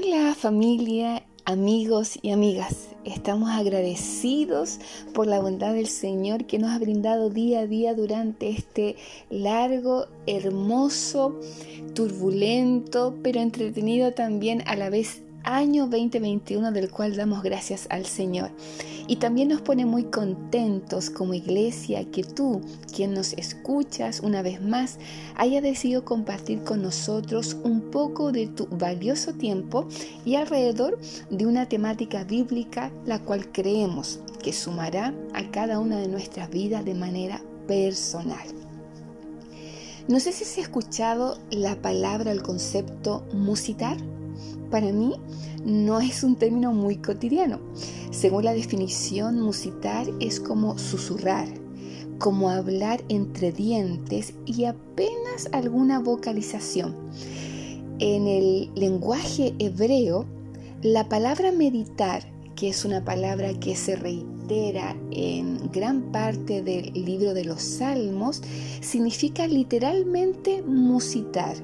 Hola familia, amigos y amigas. Estamos agradecidos por la bondad del Señor que nos ha brindado día a día durante este largo, hermoso, turbulento, pero entretenido también a la vez año 2021 del cual damos gracias al Señor. Y también nos pone muy contentos como iglesia que tú, quien nos escuchas una vez más, haya decidido compartir con nosotros un poco de tu valioso tiempo y alrededor de una temática bíblica la cual creemos que sumará a cada una de nuestras vidas de manera personal. No sé si has escuchado la palabra, el concepto musitar. Para mí no es un término muy cotidiano. Según la definición, musitar es como susurrar, como hablar entre dientes y apenas alguna vocalización. En el lenguaje hebreo, la palabra meditar, que es una palabra que se reitera en gran parte del libro de los Salmos, significa literalmente musitar,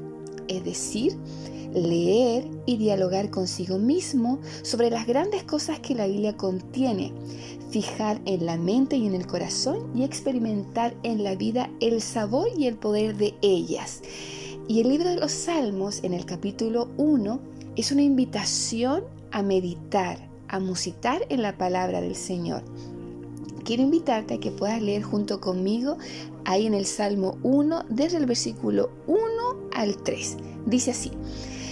es decir, leer y dialogar consigo mismo sobre las grandes cosas que la Biblia contiene, fijar en la mente y en el corazón y experimentar en la vida el sabor y el poder de ellas. Y el libro de los Salmos en el capítulo 1 es una invitación a meditar, a musitar en la palabra del Señor. Quiero invitarte a que puedas leer junto conmigo ahí en el Salmo 1, desde el versículo 1 al 3. Dice así,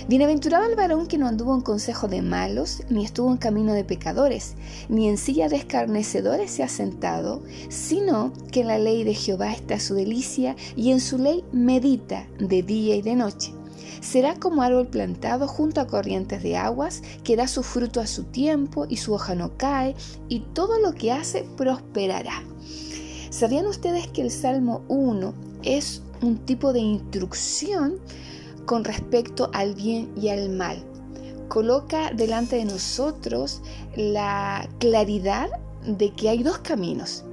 Bienaventurado el varón que no anduvo en consejo de malos, ni estuvo en camino de pecadores, ni en silla de escarnecedores se ha sentado, sino que en la ley de Jehová está su delicia, y en su ley medita de día y de noche. Será como árbol plantado junto a corrientes de aguas, que da su fruto a su tiempo, y su hoja no cae, y todo lo que hace prosperará. ¿Sabían ustedes que el Salmo 1 es un tipo de instrucción con respecto al bien y al mal. Coloca delante de nosotros la claridad de que hay dos caminos.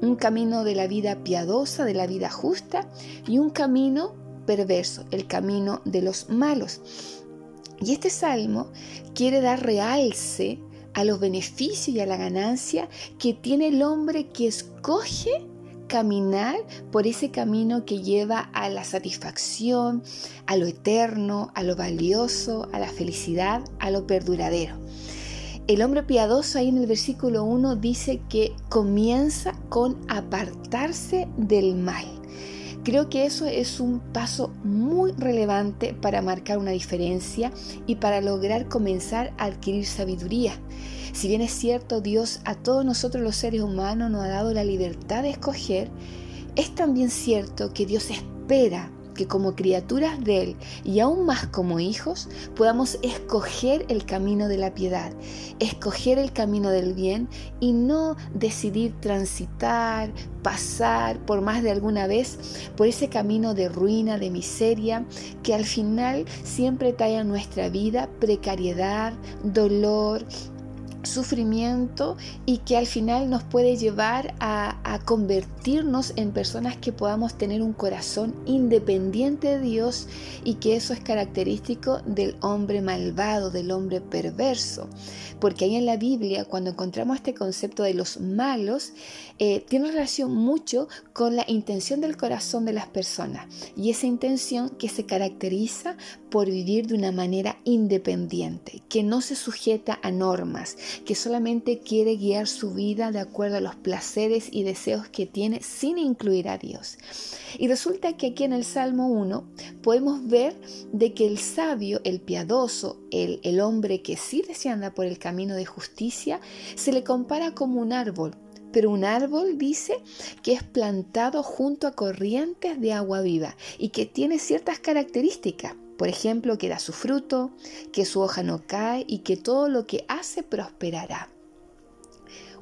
Un camino de la vida piadosa, de la vida justa, y un camino perverso, el camino de los malos. Y este salmo quiere dar realce a los beneficios y a la ganancia que tiene el hombre que escoge caminar por ese camino que lleva a la satisfacción, a lo eterno, a lo valioso, a la felicidad, a lo perduradero. El hombre piadoso ahí en el versículo 1 dice que comienza con apartarse del mal. Creo que eso es un paso muy relevante para marcar una diferencia y para lograr comenzar a adquirir sabiduría. Si bien es cierto, Dios a todos nosotros los seres humanos nos ha dado la libertad de escoger, es también cierto que Dios espera que como criaturas de Él y aún más como hijos podamos escoger el camino de la piedad, escoger el camino del bien y no decidir transitar, pasar por más de alguna vez por ese camino de ruina, de miseria, que al final siempre trae a nuestra vida precariedad, dolor, sufrimiento y que al final nos puede llevar a, convertirnos en personas que podamos tener un corazón independiente de Dios y que eso es característico del hombre malvado, del hombre perverso. Porque ahí en la Biblia, cuando encontramos este concepto de los malos, eh, tiene relación mucho con la intención del corazón de las personas y esa intención que se caracteriza por vivir de una manera independiente, que no se sujeta a normas, que solamente quiere guiar su vida de acuerdo a los placeres y deseos que tiene sin incluir a Dios. Y resulta que aquí en el Salmo 1 podemos ver de que el sabio, el piadoso, el, el hombre que sí descienda por el camino de justicia, se le compara como un árbol pero un árbol dice que es plantado junto a corrientes de agua viva y que tiene ciertas características. Por ejemplo, que da su fruto, que su hoja no cae y que todo lo que hace prosperará.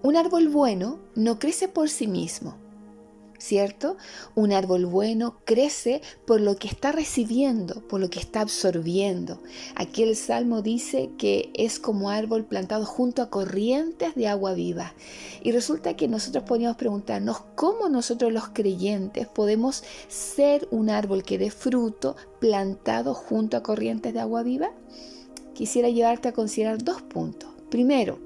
Un árbol bueno no crece por sí mismo, ¿cierto? Un árbol bueno crece por lo que está recibiendo, por lo que está absorbiendo. Aquí el Salmo dice que es como árbol plantado junto a corrientes de agua viva. Y resulta que nosotros podríamos preguntarnos cómo nosotros los creyentes podemos ser un árbol que dé fruto plantado junto a corrientes de agua viva. quisiera llevarte a considerar dos puntos. Primero,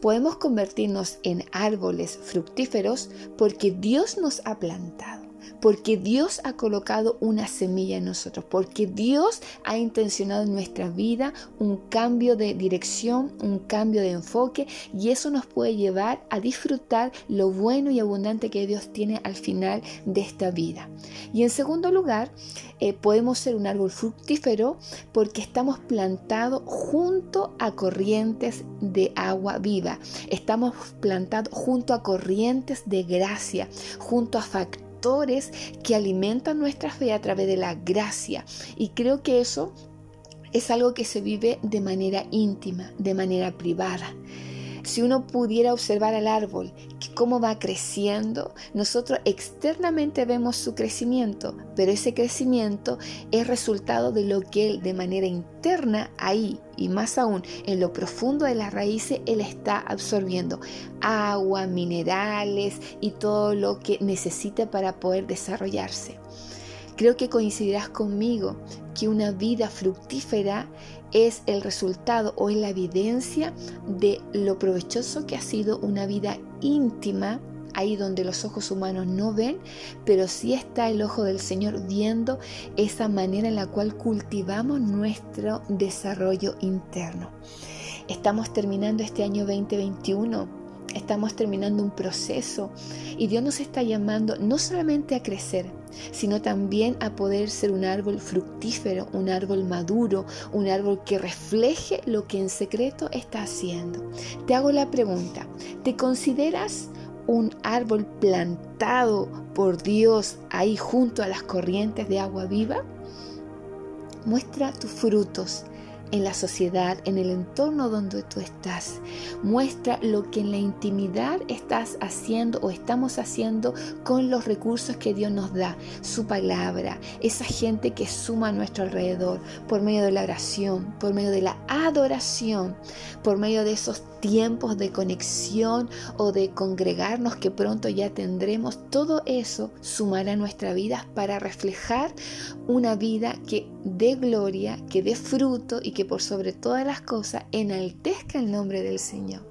podemos convertirnos en árboles fructíferos porque Dios nos ha plantado porque Dios ha colocado una semilla en nosotros, porque Dios ha intencionado en nuestra vida un cambio de dirección, un cambio de enfoque y eso nos puede llevar a disfrutar lo bueno y abundante que Dios tiene al final de esta vida. Y en segundo lugar, eh, podemos ser un árbol fructífero porque estamos plantados junto a corrientes de agua viva. Estamos plantados junto a corrientes de gracia, junto a factores que alimentan nuestra fe a través de la gracia. Y creo que eso es algo que se vive de manera íntima, de manera privada. Si uno pudiera observar al árbol, cómo va creciendo, nosotros externamente vemos su crecimiento, pero ese crecimiento es resultado de lo que él de manera interna ahí y más aún en lo profundo de las raíces él está absorbiendo agua, minerales y todo lo que necesita para poder desarrollarse. Creo que coincidirás conmigo que una vida fructífera es el resultado o es la evidencia de lo provechoso que ha sido una vida íntima, ahí donde los ojos humanos no ven, pero sí está el ojo del Señor viendo esa manera en la cual cultivamos nuestro desarrollo interno. Estamos terminando este año 2021 Estamos terminando un proceso y Dios nos está llamando no solamente a crecer, sino también a poder ser un árbol fructífero, un árbol maduro, un árbol que refleje lo que en secreto está haciendo. Te hago la pregunta, ¿te consideras un árbol plantado por Dios ahí junto a las corrientes de agua viva? Muestra tus frutos en la sociedad, en el entorno donde tú estás. Muestra lo que en la intimidad estás haciendo o estamos haciendo con los recursos que Dios nos da, su palabra, esa gente que suma a nuestro alrededor por medio de la oración, por medio de la adoración, por medio de esos tiempos de conexión o de congregarnos que pronto ya tendremos. Todo eso sumará a nuestra vida para reflejar una vida que dé gloria, que dé fruto y que por sobre todas las cosas enaltezca el nombre del Señor.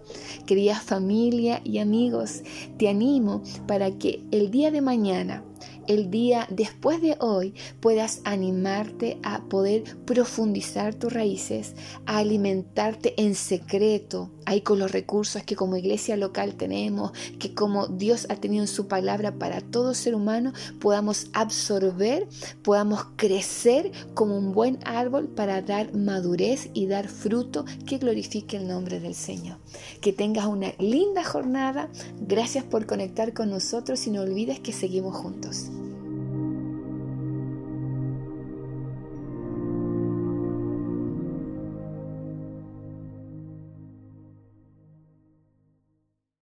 Querida familia y amigos, te animo para que el día de mañana el día después de hoy puedas animarte a poder profundizar tus raíces, a alimentarte en secreto, ahí con los recursos que como iglesia local tenemos, que como Dios ha tenido en su palabra para todo ser humano, podamos absorber, podamos crecer como un buen árbol para dar madurez y dar fruto que glorifique el nombre del Señor. Que tengas una linda jornada. Gracias por conectar con nosotros y no olvides que seguimos juntos.